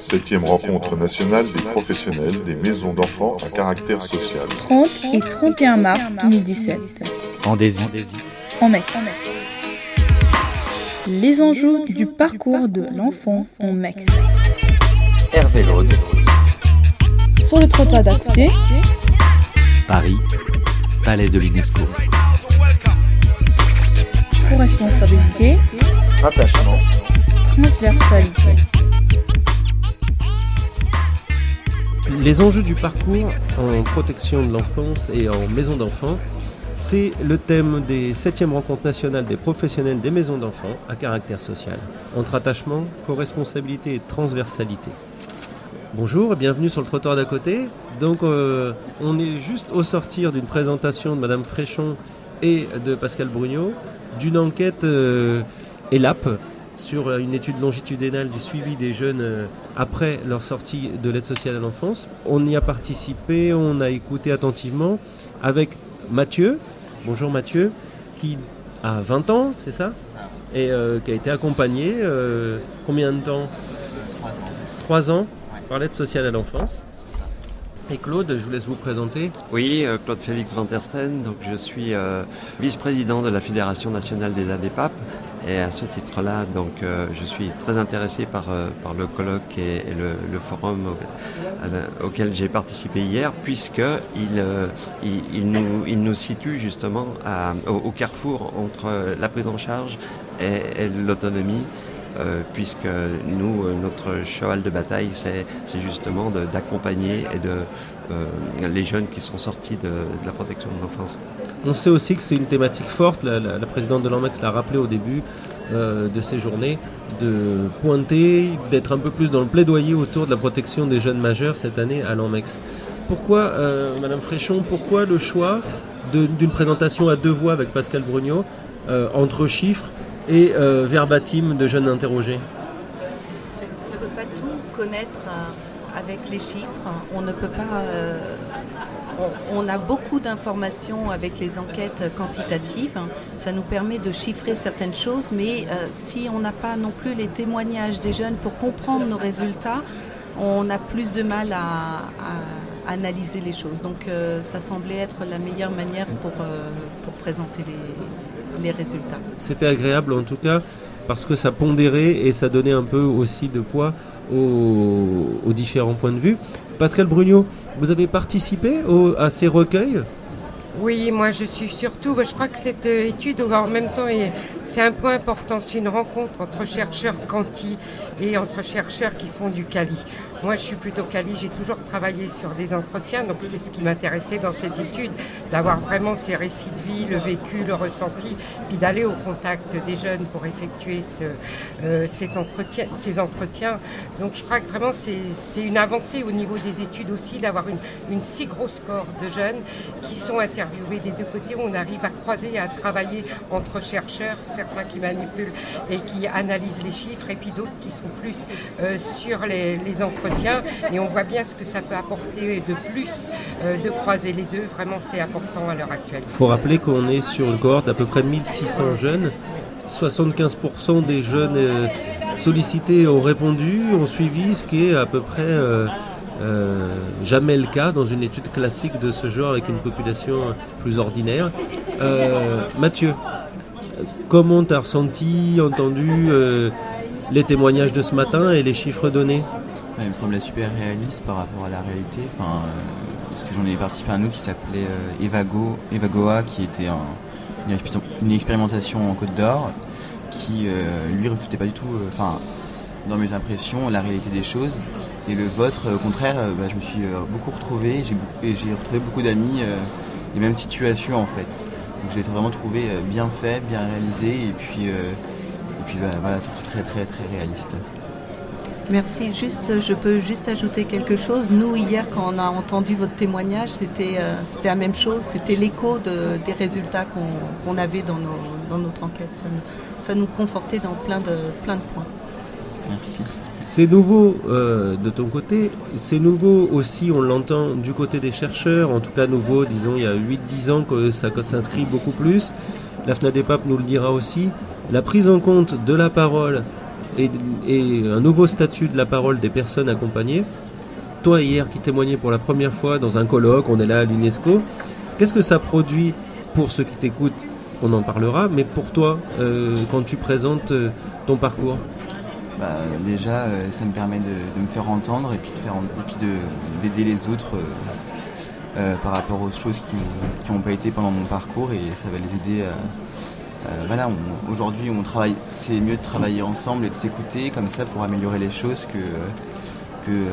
Septième rencontre nationale des professionnels des maisons d'enfants à caractère social. 30 et 31 mars 2017. En Désy. En Mex. Les enjeux du parcours de l'enfant en Mex. Hervé Laude. Sur le trottoir d'à côté. Paris. Palais de l'UNESCO. Co-responsabilité. Attachement. Transversalité. Les enjeux du parcours en protection de l'enfance et en maison d'enfants, c'est le thème des 7e rencontres nationales des professionnels des maisons d'enfants à caractère social, entre attachement, co-responsabilité et transversalité. Bonjour et bienvenue sur le trottoir d'à côté. Donc euh, on est juste au sortir d'une présentation de Madame Fréchon et de Pascal Brugnot d'une enquête euh, ELAP sur une étude longitudinale du suivi des jeunes euh, après leur sortie de l'aide sociale à l'enfance. On y a participé, on a écouté attentivement avec Mathieu. Bonjour Mathieu, qui a 20 ans, c'est ça? Et euh, qui a été accompagné euh, combien de temps? 3 ans par l'aide sociale à l'enfance. Et Claude, je vous laisse vous présenter. Oui, euh, Claude Félix Van der Steen, donc je suis euh, vice-président de la Fédération nationale des ADEPAP. Et à ce titre-là, donc, euh, je suis très intéressé par, euh, par le colloque et, le, le forum auquel j'ai participé hier, puisque il, euh, il, nous, il nous situe justement à- au, carrefour entre la prise en charge et l'autonomie. Euh, puisque nous, euh, notre cheval de bataille, c'est justement d'accompagner et de euh, les jeunes qui sont sortis de, la protection de l'enfance. On sait aussi que c'est une thématique forte, la, présidente de l'ANMEX l'a rappelé au début de ces journées, de pointer, d'être un peu plus dans le plaidoyer autour de la protection des jeunes majeurs cette année à l'ANMEX. Pourquoi, Madame Fréchon, pourquoi le choix d'une présentation à deux voix avec Pascal Brugnot, entre chiffres et euh, verbatim de jeunes interrogés On ne peut pas tout connaître euh, avec les chiffres. On ne peut pas. euh, on, a beaucoup d'informations avec les enquêtes quantitatives. Ça nous permet de chiffrer certaines choses, mais si on n'a pas non plus les témoignages des jeunes pour comprendre nos résultats, on a plus de mal à, analyser les choses. Donc ça semblait être la meilleure manière pour, pour présenter les, les résultats. C'était agréable en tout cas parce que ça pondérait et ça donnait un peu aussi de poids aux, aux différents points de vue. Pascal Brugnot, vous avez participé au- à ces recueils? Oui, moi je suis surtout, je crois que cette étude en même temps est- c'est un point important, c'est une rencontre entre chercheurs quanti et entre chercheurs qui font du quali. Moi je suis plutôt quali, j'ai toujours travaillé sur des entretiens, donc c'est ce qui m'intéressait dans cette étude, d'avoir vraiment ces récits de vie, le vécu, le ressenti, puis d'aller au contact des jeunes pour effectuer ce, euh, cet entretien, ces entretiens. Donc je crois que vraiment c'est une avancée au niveau des études aussi d'avoir une, une si grosse corps de jeunes qui sont interviewés des deux côtés. On arrive à croiser, à travailler entre chercheurs, certains qui manipulent et qui analysent les chiffres, et puis d'autres qui sont plus euh, sur les, les entretiens. Et on voit bien ce que ça peut apporter de plus euh, de croiser les deux. Vraiment, c'est important à l'heure actuelle. Il faut rappeler qu'on est sur une cohorte d'à peu près 1600 jeunes. 75% des jeunes euh, sollicités ont répondu, ont suivi, ce qui est à peu près euh, jamais le cas dans une étude classique de ce genre avec une population plus ordinaire. Mathieu, comment tu as ressenti, entendu les témoignages de ce matin et les chiffres donnés? Il me semblait super réaliste par rapport à la réalité. Enfin, euh, parce que j'en ai participé à un autre qui s'appelait euh, Evago, Evagoa, qui était un- une, expé- une expérimentation en Côte d'Or, qui euh, lui refutait pas du tout, enfin, dans mes impressions, la réalité des choses. Et le vôtre, au contraire, bah, je me suis beaucoup retrouvé. J'ai retrouvé beaucoup d'amis, les mêmes situations en fait. Donc j'ai vraiment trouvé bien fait, bien réalisé, et puis, et puis bah, voilà, surtout très très très réaliste. Merci. Juste, je peux juste ajouter quelque chose. Nous, hier, quand on a entendu votre témoignage, c'était euh, c'était la même chose. C'était l'écho de- des résultats qu'on avait dans, nos, dans notre enquête. Ça nous, ça nous confortait dans plein de, plein de points. Merci. C'est nouveau euh, de ton côté, c'est nouveau aussi, on l'entend du côté des chercheurs, en tout cas nouveau, disons, il y a 8-10 ans que ça s'inscrit beaucoup plus. La FNADEPAP nous le dira aussi. La prise en compte de la parole et, un nouveau statut de la parole des personnes accompagnées. Toi hier qui témoignais pour la première fois dans un colloque, on est là à l'UNESCO, qu'est-ce que ça produit pour ceux qui t'écoutent? On en parlera, mais pour toi, euh, quand tu présentes euh, ton parcours? Bah, déjà, ça me permet de, me faire entendre et puis de d'aider les autres par rapport aux choses qui n'ont pas été pendant mon parcours et ça va les aider à, euh, voilà, aujourd'hui on travaille, c'est mieux de travailler ensemble et de s'écouter comme ça pour améliorer les choses que, que euh,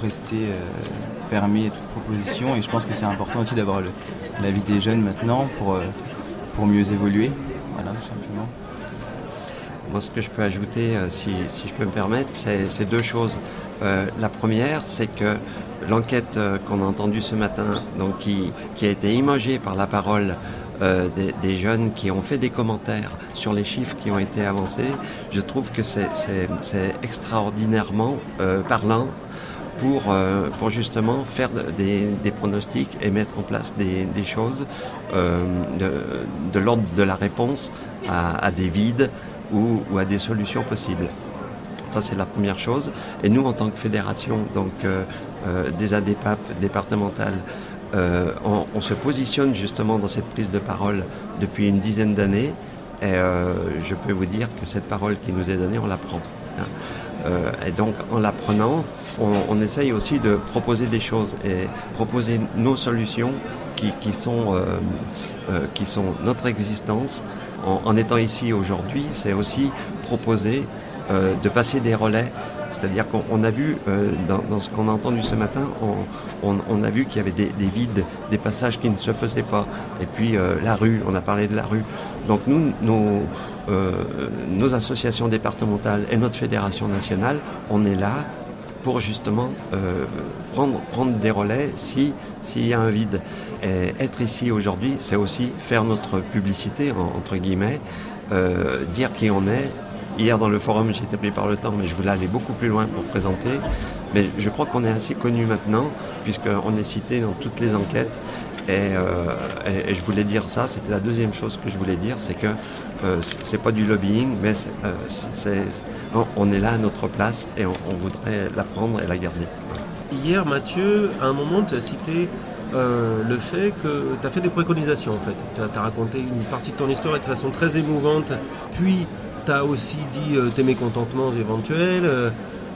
rester euh, fermé à toute proposition. Et je pense que c'est important aussi d'avoir l'avis des jeunes maintenant pour, pour mieux évoluer. Voilà, simplement. Moi, ce que je peux ajouter, si, je peux me permettre, c'est deux choses. la première, c'est que l'enquête qu'on a entendue ce matin, donc qui, qui, a été imagée par la parole euh, des, jeunes qui ont fait des commentaires sur les chiffres qui ont été avancés, je trouve que c'est extraordinairement euh, parlant pour, euh, pour justement faire des, pronostics et mettre en place des, choses de, l'ordre de la réponse à, des vides ou, à des solutions possibles. Ça, c'est la première chose. Et nous, en tant que fédération donc, des ADPAP départementales, euh, on, se positionne justement dans cette prise de parole depuis une dizaine d'années et euh, je peux vous dire que cette parole qui nous est donnée, on la prend. Hein. Euh, et donc en l'apprenant, on, on, essaye aussi de proposer des choses et proposer nos solutions qui, sont, qui sont notre existence. En, étant ici aujourd'hui, c'est aussi proposer de passer des relais c'est-à-dire qu'on a vu, euh, dans, ce qu'on a entendu ce matin, on, a vu qu'il y avait des, vides, des passages qui ne se faisaient pas. Et puis euh, la rue, on a parlé de la rue. Donc nous, nos, euh, nos associations départementales et notre fédération nationale, on est là pour justement prendre, prendre des relais s'il y a un vide. Et être ici aujourd'hui, c'est aussi faire notre publicité, entre guillemets, dire qui on est, Hier dans le forum, j'ai été pris par le temps, mais je voulais aller beaucoup plus loin pour présenter. Mais je crois qu'on est assez connu maintenant, puisqu'on est cité dans toutes les enquêtes. Euh, et, je voulais dire ça, c'était la deuxième chose que je voulais dire, c'est que euh, c'est pas du lobbying, mais euh, on, est là à notre place et on, voudrait la prendre et la garder. Hier, Mathieu, à un moment, tu as cité le fait que tu as fait des préconisations en fait. Tu as, raconté une partie de ton histoire de façon très émouvante, puis tu as aussi dit euh, tes mécontentements éventuels, euh,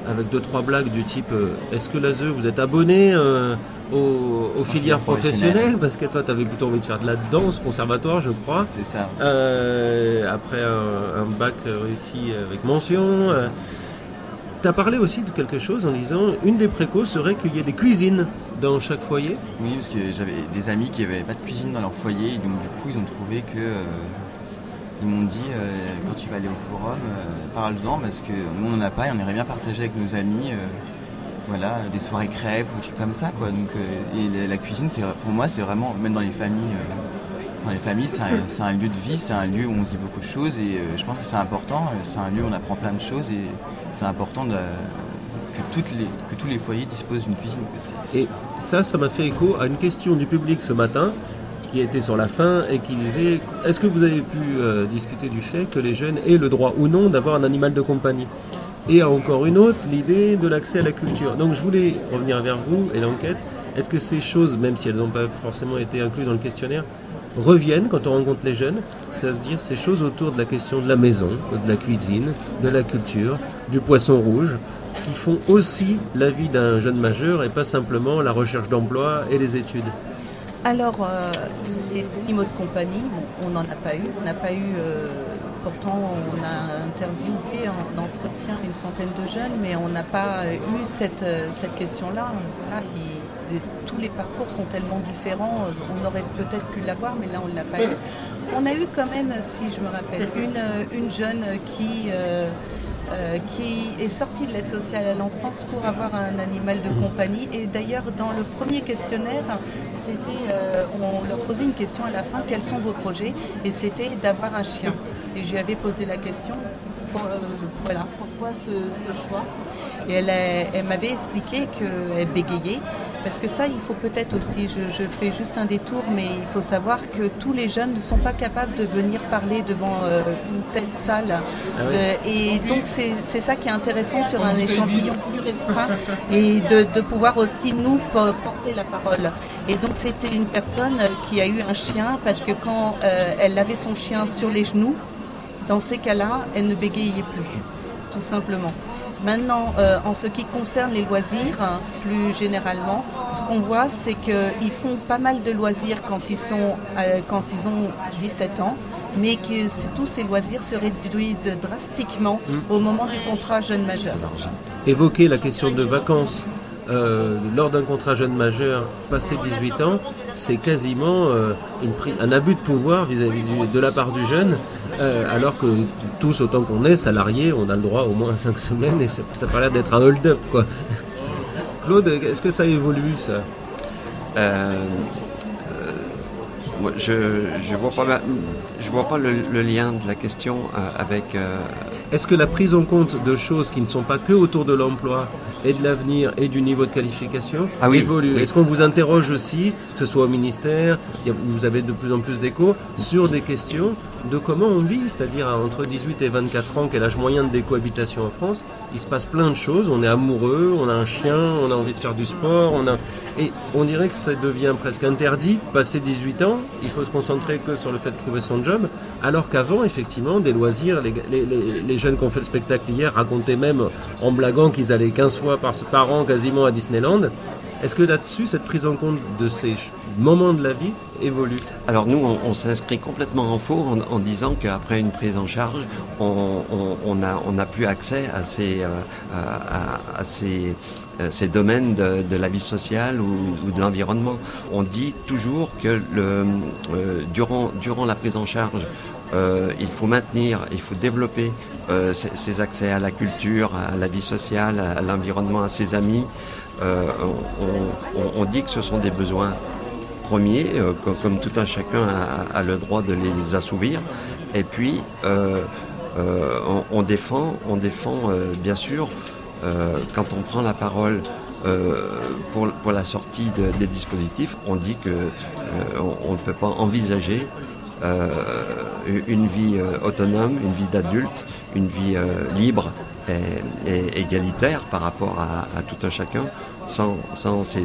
avec deux, trois blagues du type euh, est-ce que l'ASE, vous êtes abonné aux, filières professionnelles? Parce que toi, tu avais plutôt envie de faire de la danse, conservatoire, je crois. C'est ça. après un, bac réussi avec mention. Tu as parlé aussi de quelque chose en disant une des précaux serait qu'il y ait des cuisines dans chaque foyer? Oui, parce que j'avais des amis qui n'avaient pas de cuisine dans leur foyer, et donc du coup ils ont trouvé que ils m'ont dit euh, quand tu vas aller au forum, euh, parle-en parce que nous on n'en a pas et on aimerait bien partager avec nos amis. Euh, voilà, des soirées crêpes ou des trucs comme ça quoi. Donc et la cuisine c'est pour moi c'est vraiment même dans les familles dans les familles c'est un, lieu de vie, c'est un lieu où on se dit beaucoup de choses et je pense que c'est important, c'est un lieu où on apprend plein de choses et c'est important que, toutes les, que tous les foyers disposent d'une cuisine. Et ça, ça m'a fait écho à une question du public ce matin qui était sur la fin et qui disait est-ce que vous avez pu euh, discuter du fait que les jeunes aient le droit ou non d'avoir un animal de compagnie? Et encore une autre, l'idée de l'accès à la culture. Donc je voulais revenir vers vous et l'enquête. Est-ce que ces choses, même si elles n'ont pas forcément été incluses dans le questionnaire, reviennent quand on rencontre les jeunes? C'est-à-dire ces choses autour de la question de la maison, de la cuisine, de la culture, du poisson rouge, qui font aussi la vie d'un jeune majeur et pas simplement la recherche d'emploi et les études. Alors, euh, les animaux de compagnie, on n'en a pas eu. On n'a pas eu. Euh, pourtant, on a interviewé en entretien une centaine de jeunes, mais on n'a pas eu cette, cette question-là. tous les parcours sont tellement différents. On aurait peut-être pu l'avoir, mais là, on ne l'a pas eu. On a eu quand même, si je me rappelle, une, une jeune qui. Euh, euh, qui est sorti de l'aide sociale à l'enfance pour avoir un animal de compagnie. Et d'ailleurs, dans le premier questionnaire, euh, on leur posait une question à la fin quels sont vos projets? Et c'était d'avoir un chien. Et je lui avais posé la question euh, pourquoi ce, choix? Et elle m'avait expliqué qu'elle bégayait Parce que ça, il faut peut-être aussi, je, fais juste un détour, mais il faut savoir que tous les jeunes ne sont pas capables de venir parler devant euh, une telle salle. Ah euh, et donc c'est ça qui est intéressant sur un échantillon plus restreint et de, pouvoir aussi nous porter la parole. Et donc c'était une personne qui a eu un chien parce que quand euh, elle avait son chien sur les genoux, dans ces cas-là, elle ne bégayait plus, tout simplement. Maintenant, euh, en ce qui concerne les loisirs, hein, plus généralement, ce qu'on voit, c'est qu'ils font pas mal de loisirs quand ils, sont, euh, quand ils ont 17 ans, mais que tous ces loisirs se réduisent drastiquement mmh. au moment du contrat jeune majeur. Évoquer la question de vacances euh, lors d'un contrat jeune majeur passé 18 ans, c'est quasiment euh, un abus de pouvoir vis-à-vis de la part du jeune, euh, alors que tous, autant qu'on est salariés, on a le droit au moins à 5 semaines et ça, ça l'air d'être un hold-up. quoi. Claude, est-ce que ça évolue ça? Je ne vois pas, je vois pas le, lien de la question avec. Est-ce que la prise en compte de choses qui ne sont pas que autour de l'emploi et de l'avenir et du niveau de qualification ah évolue. Est-ce qu'on vous interroge aussi, que ce soit au ministère, vous avez de plus en plus d'échos, sur des questions de comment on vit, c'est-à-dire entre 18 et 24 ans, quel âge moyen de décohabitation en France, il se passe plein de choses, on est amoureux, on a un chien, on a envie de faire du sport, on a... et on dirait que ça devient presque interdit, passé 18 ans, il faut se concentrer que sur le fait de trouver son job, alors qu'avant, effectivement, des loisirs, les, jeunes qui ont fait le spectacle hier racontaient même en blaguant qu'ils allaient 15 fois par, par an quasiment à Disneyland. Est-ce que là-dessus, cette prise en compte de ces moments de la vie évolue Alors nous, on, s'inscrit complètement en faux en, disant qu'après une prise en charge, on n'a on plus accès à ces, euh, euh, domaines de, la vie sociale ou, de l'environnement. On dit toujours que euh, durant, la prise en charge, il faut maintenir, il faut développer ses, accès à la culture, à la vie sociale, à l'environnement, à ses amis. Euh, on, dit que ce sont des besoins premiers, euh, comme, tout un chacun a, le droit de les assouvir. Et puis, euh, on, défend, on défend bien sûr, quand on prend la parole pour, la sortie des dispositifs, on dit que on, ne peut pas envisager une vie autonome, une vie d'adulte, une vie libre et, égalitaire par rapport à, tout un chacun sans, sans ces,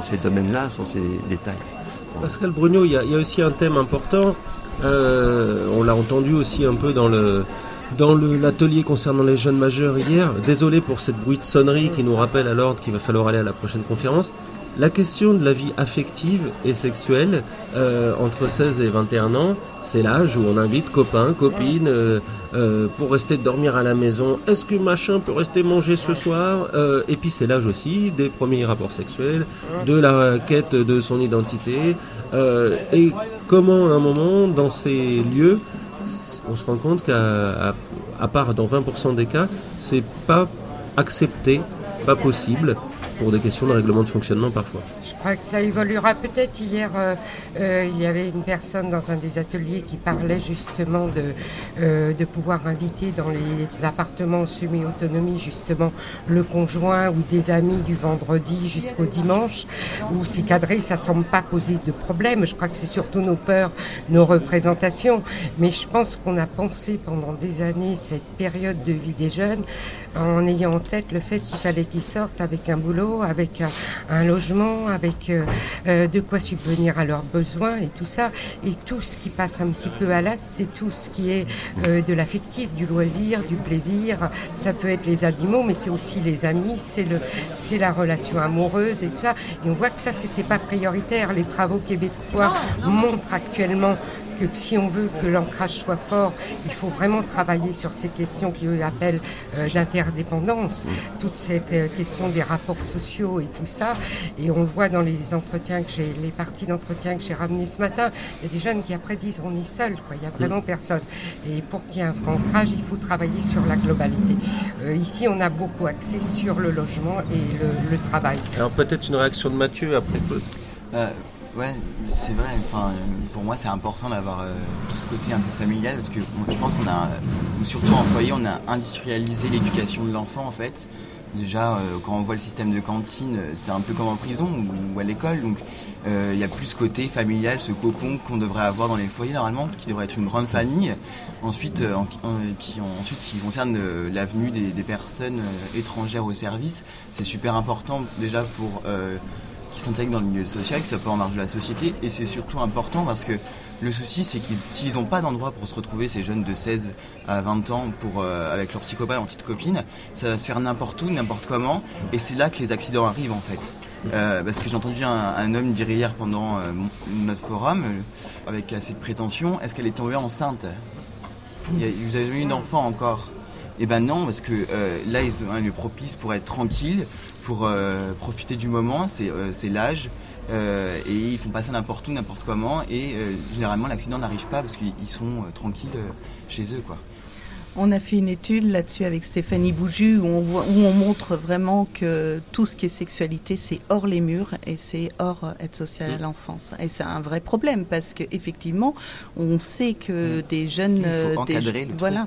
ces domaines-là, sans ces détails. Pascal Bruno, il y, a aussi un thème important. Euh, on l'a entendu aussi un peu dans dans l'atelier concernant les jeunes majeurs hier. Désolé pour cette bruit de sonnerie qui nous rappelle à l'ordre qu'il va falloir aller à la prochaine conférence. La question de la vie affective et sexuelle euh, entre 16 et 21 ans, c'est l'âge où on invite copains, copines euh, euh, pour rester dormir à la maison. Est-ce que machin peut rester manger ce soir Et puis c'est l'âge aussi des premiers rapports sexuels, de la quête de son identité. et comment à un moment, dans ces lieux, on se rend compte qu'à part dans 20% des cas, c'est pas accepté, pas possible des questions de règlement de fonctionnement parfois. Je crois que ça évoluera peut-être. Hier, euh, euh, il y avait une personne dans un des ateliers qui parlait justement de, euh, de pouvoir inviter dans les appartements semi-autonomie justement le conjoint ou des amis du vendredi jusqu'au dimanche, où c'est cadré, ça ne semble pas poser de problème. Je crois que c'est surtout nos peurs, nos représentations. Mais je pense qu'on a pensé pendant des années cette période de vie des jeunes en ayant en tête le fait qu'il fallait qu'ils sortent avec un boulot, avec un, logement, avec euh, euh, de quoi subvenir à leurs besoins et tout ça. Et tout ce qui passe un petit peu à l'as, c'est tout ce qui est euh, de l'affectif, du loisir, du plaisir. Ça peut être les animaux, mais c'est aussi les amis, c'est le, c'est la relation amoureuse et tout ça. Et on voit que ça, c'était pas prioritaire. Les travaux québécois montrent actuellement que si on veut que l'ancrage soit fort, il faut vraiment travailler sur ces questions qui appellent euh, l'interdépendance, toute cette euh, question des rapports sociaux et tout ça. Et on le voit dans les entretiens que j'ai, les parties d'entretien que j'ai ramenées ce matin, il y a des jeunes qui après disent on est seul, quoi, il n'y a vraiment personne. Et pour qu'il y ait un vrai ancrage, il faut travailler sur la globalité. Euh, ici, on a beaucoup axé sur le logement et le, travail. Alors peut-être une réaction de Mathieu après. Ouais, c'est vrai. Enfin, pour moi, c'est important d'avoir euh, tout ce côté un peu familial parce que je pense qu'on a, surtout en foyer, on a industrialisé l'éducation de l'enfant en fait. Déjà, quand on voit le système de cantine, c'est un peu comme en prison ou, à l'école. Donc, il y a plus ce côté familial, ce cocon qu'on devrait avoir dans les foyers normalement, qui devrait être une grande famille. Ensuite, qui, ensuite qui concerne l'avenue des, personnes étrangères au service, c'est super important déjà pour qui s'intègrent dans le milieu social, qui soient pas en marge de la société. Et c'est surtout important parce que le souci, c'est qu'ils s'ils n'ont pas d'endroit pour se retrouver, ces jeunes de 16 à 20 ans, pour, euh, avec leurs petits copains, leurs petites copines, ça va se faire n'importe où, n'importe comment. Et c'est là que les accidents arrivent en fait. Euh, parce que j'ai entendu un, homme dire hier pendant euh, notre forum, avec assez de prétention, est-ce qu'elle est tombée enceinte? Vous avez eu une enfant encore Eh ben non, parce que là, ils ont un lieu propice pour être tranquille, pour profiter du moment, c'est l'âge. Euh, et ils font passer n'importe où, n'importe comment, et euh, généralement l'accident n'arrive pas parce qu'ils sont euh, tranquilles chez eux. Quoi. On a fait une étude là-dessus avec Stéphanie Bouju où on, voit, où on montre vraiment que tout ce qui est sexualité, c'est hors les murs et c'est hors aide sociale à mmh. l'enfance. Et c'est un vrai problème parce qu'effectivement, on sait que mmh. des jeunes... Il faut encadrer le voilà,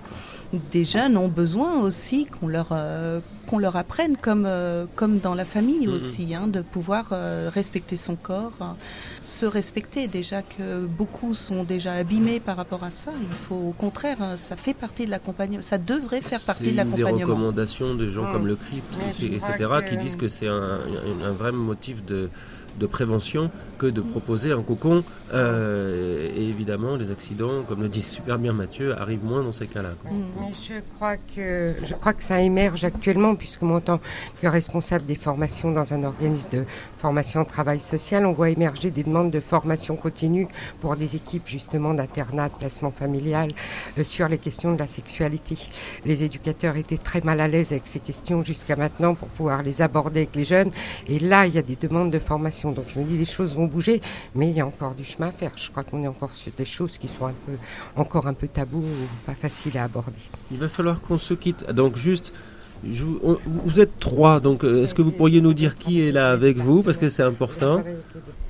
des jeunes ont besoin aussi qu'on leur, euh, qu'on leur apprenne, comme, euh, comme dans la famille mhm. aussi, hein, de pouvoir euh, respecter son corps, hein, se respecter. Déjà que beaucoup sont déjà abîmés par rapport à ça. Il faut au contraire, hein, ça fait partie de l'accompagnement, ça devrait faire partie de l'accompagnement. C'est des recommandations de gens comme le CRIP, etc., qui disent que c'est un, un vrai motif de de prévention que de proposer un cocon. Euh, et évidemment, les accidents, comme le dit super bien Mathieu, arrivent moins dans ces cas-là. Mm. je crois, que, je crois que ça émerge actuellement, puisque moi, en tant que responsable des formations dans un organisme de formation en travail social, on voit émerger des demandes de formation continue pour des équipes justement d'internat, de placement familial, euh, sur les questions de la sexualité. Les éducateurs étaient très mal à l'aise avec ces questions jusqu'à maintenant pour pouvoir les aborder avec les jeunes. Et là, il y a des demandes de formation donc je me dis les choses vont bouger, mais il y a encore du chemin à faire. Je crois qu'on est encore sur des choses qui sont un peu, encore un peu tabou ou pas faciles à aborder. Il va falloir qu'on se quitte. Donc juste. vous êtes trois, donc euh, est-ce que vous pourriez nous dire qui est là avec vous? Parce que c'est important.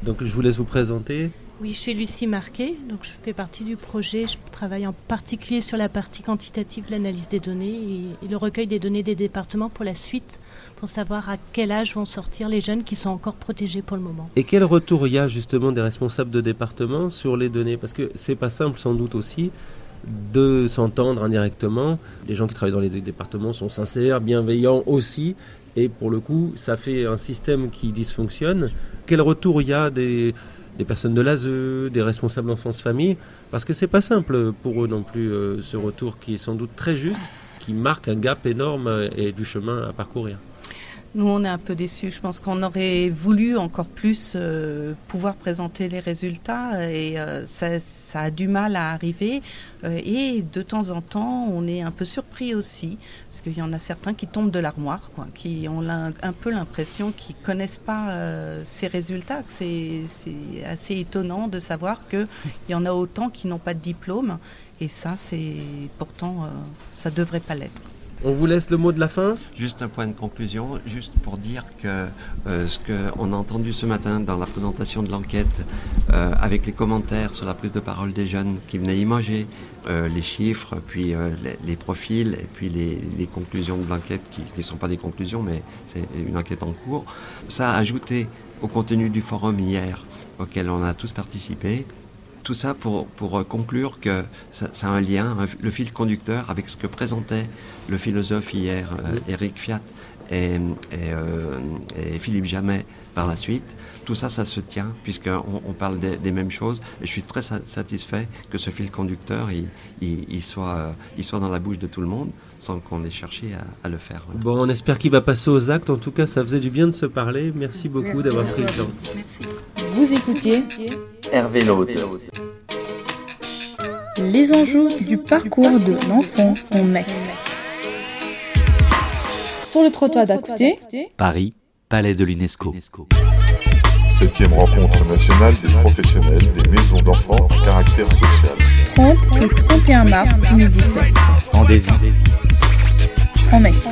Donc je vous laisse vous présenter. Oui, je suis Lucie Marquet, donc je fais partie du projet. Je travaille en particulier sur la partie quantitative de l'analyse des données et, le recueil des données des départements pour la suite, pour savoir à quel âge vont sortir les jeunes qui sont encore protégés pour le moment. Et quel retour il y a justement des responsables de département sur les données? Parce que c'est pas simple sans doute aussi de s'entendre indirectement. Les gens qui travaillent dans les départements sont sincères, bienveillants aussi. Et pour le coup, ça fait un système qui dysfonctionne. Quel retour il y a des personnes de l'ASE, des responsables enfance-famille, parce que c'est pas simple pour eux non plus euh, ce retour qui est sans doute très juste, qui marque un gap énorme et du chemin à parcourir. Nous, on est un peu déçus. Je pense qu'on aurait voulu encore plus euh, pouvoir présenter les résultats et euh, ça, a du mal à arriver. Euh, et de temps en temps, on est un peu surpris aussi, parce qu'il y en a certains qui tombent de l'armoire, qui ont un, peu l'impression qu'ils ne connaissent pas ces résultats. C'est assez étonnant de savoir qu'il y en a autant qui n'ont pas de diplôme. Et ça, c'est pourtant, ça ne devrait pas l'être. On vous laisse le mot de la fin Juste un point de conclusion, juste pour dire que euh, ce qu'on a entendu ce matin dans la présentation de l'enquête, euh, avec les commentaires sur la prise de parole des jeunes qui venaient imager euh, les chiffres, puis les, profils, et puis les, conclusions de l'enquête, qui ne sont pas des conclusions, mais c'est une enquête en cours, ça a ajouté au contenu du forum hier, auquel on a tous participé, tout ça pour, pour euh, conclure que ça, a un lien, le fil conducteur avec ce que présentait le philosophe hier, Eric euh, Fiat et, euh, et, Philippe Jamet par la suite. Tout ça, ça se tient puisqu'on on parle des, mêmes choses et je suis très satisfait que ce fil conducteur, il, il, soit, il soit dans la bouche de tout le monde sans qu'on ait cherché à, le faire. Bon, on espère qu'il va passer aux actes. En tout cas, ça faisait du bien de se parler. Merci beaucoup d'avoir pris le temps. Vous écoutiez Hervé Laude. Les enjeux du parcours de l'enfant en Metz. Sur le trottoir d'à côté, Paris, Palais de l'UNESCO. Septième rencontre nationale des professionnels des maisons d'enfants à caractère social. 30 et 31 mars 2017. En Désir. En Metz.